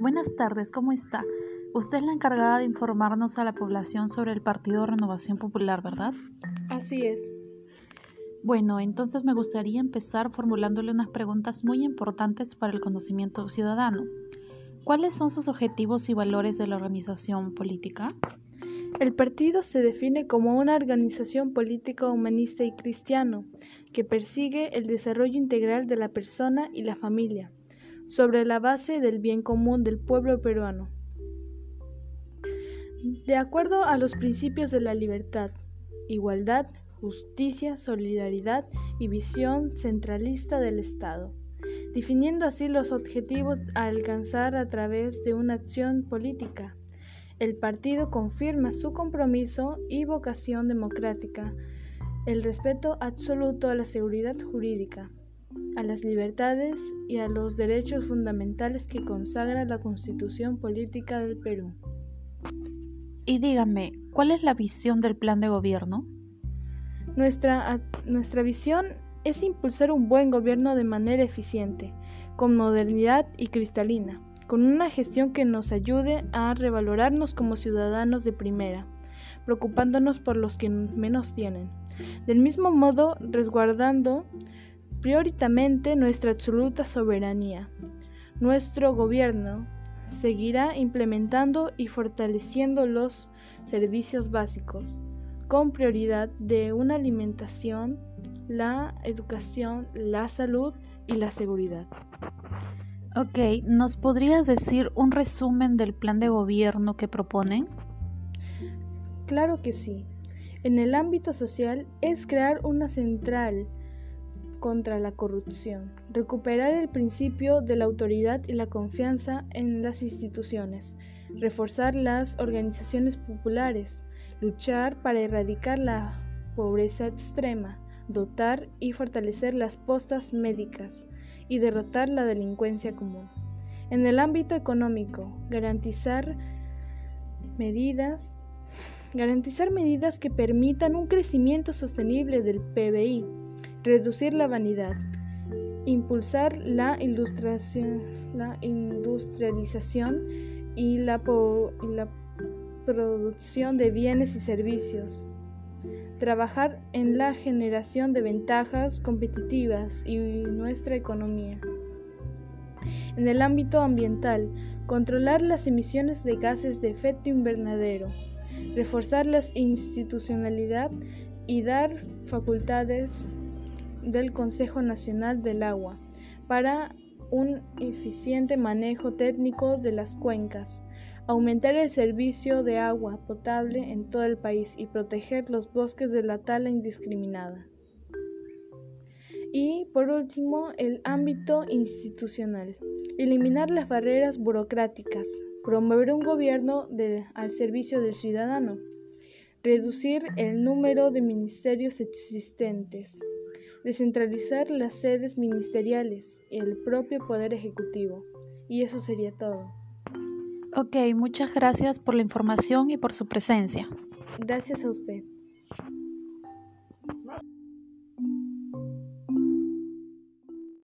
Buenas tardes, ¿cómo está? Usted es la encargada de informarnos a la población sobre el Partido Renovación Popular, ¿verdad? Así es. Bueno, entonces me gustaría empezar formulándole unas preguntas muy importantes para el conocimiento ciudadano. ¿Cuáles son sus objetivos y valores de la organización política? El partido se define como una organización política humanista y cristiano que persigue el desarrollo integral de la persona y la familia, sobre la base del bien común del pueblo peruano. De acuerdo a los principios de la libertad, igualdad, justicia, solidaridad y visión centralista del Estado, definiendo así los objetivos a alcanzar a través de una acción política el partido confirma su compromiso y vocación democrática, el respeto absoluto a la seguridad jurídica, a las libertades y a los derechos fundamentales que consagra la Constitución Política del Perú. Y dígame, ¿cuál es la visión del plan de gobierno? Nuestra, nuestra visión es impulsar un buen gobierno de manera eficiente, con modernidad y cristalina con una gestión que nos ayude a revalorarnos como ciudadanos de primera, preocupándonos por los que menos tienen. Del mismo modo, resguardando prioritariamente nuestra absoluta soberanía. Nuestro gobierno seguirá implementando y fortaleciendo los servicios básicos, con prioridad de una alimentación, la educación, la salud y la seguridad. Ok, ¿nos podrías decir un resumen del plan de gobierno que proponen? Claro que sí. En el ámbito social es crear una central contra la corrupción, recuperar el principio de la autoridad y la confianza en las instituciones, reforzar las organizaciones populares, luchar para erradicar la pobreza extrema, dotar y fortalecer las postas médicas, y derrotar la delincuencia común. En el ámbito económico, garantizar medidas garantizar medidas que permitan un crecimiento sostenible del PBI, reducir la vanidad, impulsar la, ilustración, la industrialización y la, y la producción de bienes y servicios, trabajar en la generación de ventajas competitivas y nuestra economía. En el ámbito ambiental, controlar las emisiones de gases de efecto invernadero, reforzar la institucionalidad y dar facultades del Consejo Nacional del Agua para un eficiente manejo técnico de las cuencas, aumentar el servicio de agua potable en todo el país y proteger los bosques de la tala indiscriminada. Y por último, el ámbito institucional. Eliminar las barreras burocráticas. Promover un gobierno al servicio del ciudadano. Reducir el número de ministerios existentes. Descentralizar las sedes ministeriales y el propio poder ejecutivo. Y eso sería todo. Ok, muchas gracias por la información y por su presencia. Gracias a usted.